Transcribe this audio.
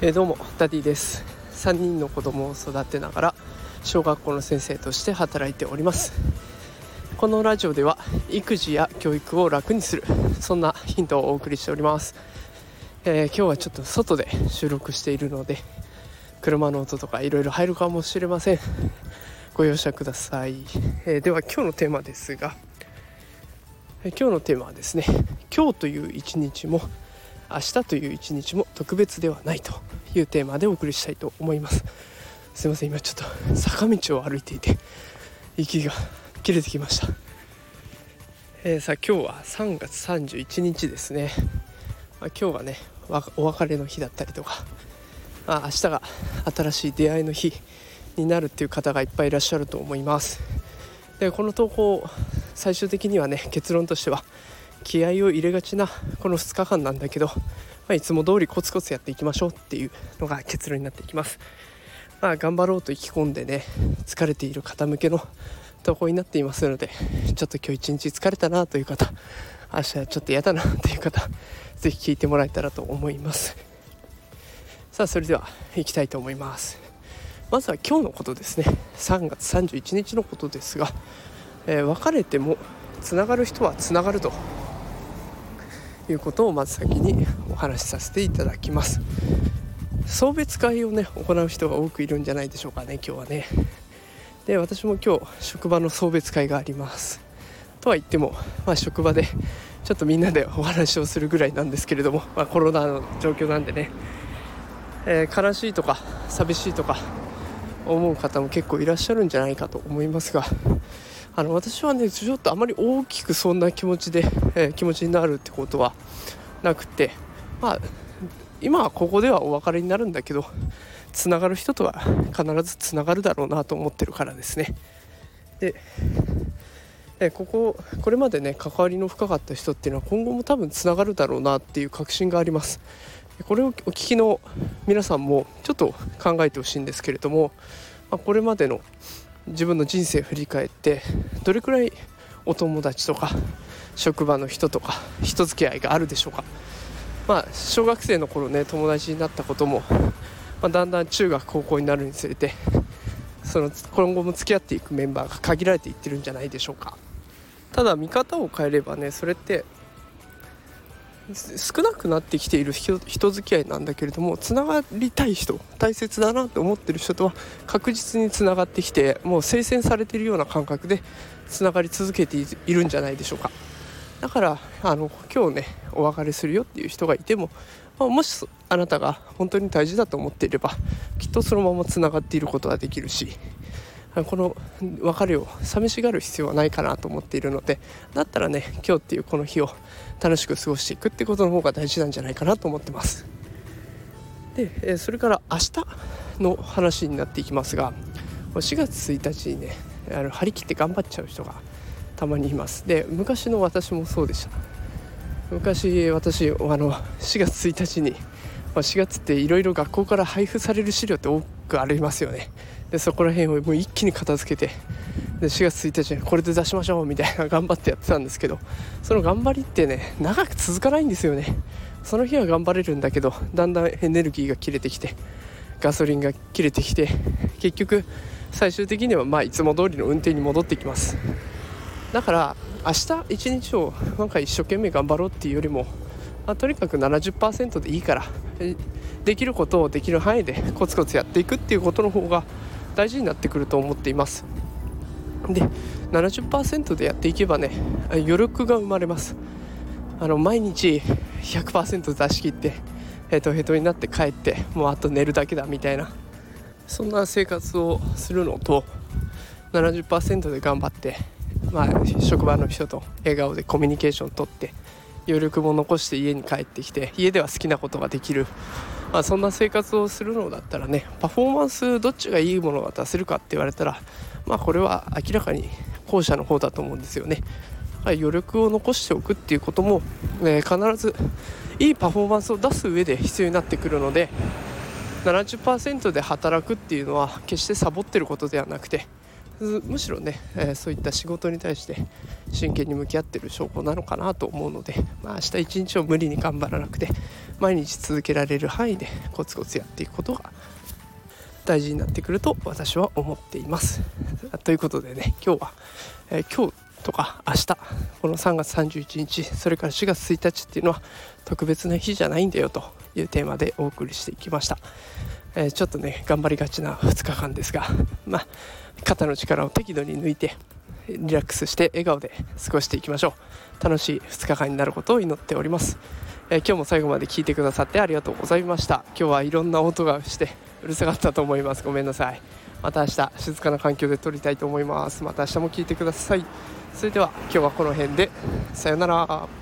えー、どうもダディです。3人の子供を育てながら小学校の先生として働いております。このラジオでは育児や教育を楽にするそんなヒントをお送りしております、えー、今日はちょっと外で収録しているので車の音とかいろいろ入るかもしれません。ご容赦ください、えー、では今日のテーマですが、今日のテーマはですね今日という一日も明日という一日も特別ではないというテーマでお送りしたいと思います。すいません今ちょっと坂道を歩いていて息が切れてきました、えー、さあ今日は3月31日ですね、まあ、今日はねお別れの日だったりとか、まあ、明日が新しい出会いの日になるっていう方がいっぱいいらっしゃると思います。でこの投稿最終的にはね結論としては気合を入れがちなこの2日間なんだけど、まあ、いつも通りコツコツやっていきましょうっていうのが結論になっていきます。まあ、頑張ろうと意気込んでね疲れている方向けの投稿になっていますのでちょっと今日一日疲れたなという方明日はちょっと嫌だなっていう方 是非聞いてもらえたらと思います。さあそれでは行きたいと思います。まずは今日のことですね。3月31日のことですが、えー、別れてもつながる人はつながると。いうことをまず先にお話しさせていただきます。送別会をね行う人が多くいるんじゃないでしょうかね今日はね。で私も今日職場の送別会があります。とは言っても、まあ、職場でちょっとみんなでお話をするぐらいなんですけれども、まあ、コロナの状況なんでね、えー、悲しいとか寂しいとか思う方も結構いらっしゃるんじゃないかと思いますがあの私はねちょっとあまり大きくそんな気持ちで、えー、気持ちになるってことはなくてまあ今はここではお別れになるんだけどつながる人とは必ずつながるだろうなと思ってるからですね。でえこここれまでね関わりの深かった人っていうのは今後も多分つながるだろうなっていう確信があります。これをお聞きの皆さんもちょっと考えてほしいんですけれども、まあ、これまでの自分の人生を振り返ってどれくらいお友達とか職場の人とか人付き合いがあるでしょうか。まあ小学生の頃ね友達になったことも、まあ、だんだん中学高校になるにつれてその今後も付き合っていくメンバーが限られていってるんじゃないでしょうか。ただ見方を変えればねそれって少なくなってきている人人付き合いなんだけれどもつながりたい人大切だなと思ってる人とは確実につながってきてもう聖戦されているような感覚でつながり続けているんじゃないでしょうか。だからあの今日ねお別れするよっていう人がいても、まあ、もしあなたが本当に大事だと思っていればきっとそのままつながっていることができるしこの別れを寂しがる必要はないかなと思っているのでだったらね今日っていうこの日を楽しく過ごしていくってことの方が大事なんじゃないかなと思ってます。で、えそれから明日の話になっていきますが4月1日にねあの張り切って頑張っちゃう人がたまにいます。で昔の私もそうでした。昔私あの4月1日に4月っていろいろ学校から配布される資料って多くありますよね。でそこら辺をもう一気に片付けてで4月1日にこれで出しましょうみたいな頑張ってやってたんですけどその頑張りってね長く続かないんですよね。その日は頑張れるんだけどだんだんエネルギーが切れてきてガソリンが切れてきて結局最終的にはまあいつも通りの運転に戻ってきます。だから明日一日をなんか一生懸命頑張ろうっていうよりも、まあ、とにかく70%でいいからできることをできる範囲でコツコツやっていくっていうことの方が大事になってくると思っています。で70%でやっていけばね余力が生まれます。あの毎日100%出し切ってヘトヘトになって帰ってもうあと寝るだけだみたいなそんな生活をするのと70%で頑張ってまあ、職場の人と笑顔でコミュニケーションとって余力も残して家に帰ってきて家では好きなことができる、まあ、そんな生活をするのだったらねパフォーマンスどっちがいいものが出せるかって言われたらまあこれは明らかに後者の方だと思うんですよね。余力を残しておくっていうことも、えー、必ずいいパフォーマンスを出す上で必要になってくるので70%で働くっていうのは決してサボってることではなくてむしろね、え、そういった仕事に対して真剣に向き合ってる証拠なのかなと思うので、まあ、明日一日を無理に頑張らなくて毎日続けられる範囲でコツコツやっていくことが大事になってくると私は思っています。ということでね今日は、えー、今日とか明日この3月31日それから4月1日っていうのは特別な日じゃないんだよというテーマでお送りしていきました、えー、ちょっとね頑張りがちな2日間ですが まあ肩の力を適度に抜いてリラックスして笑顔で過ごしていきましょう。楽しい2日間になることを祈っております、えー、今日も最後まで聞いてくださってありがとうございました。今日はいろんな音がしてうるさかったと思います。ごめんなさい。また明日静かな環境で撮りたいと思います。また明日も聞いてください。それでは今日はこの辺で。さよなら。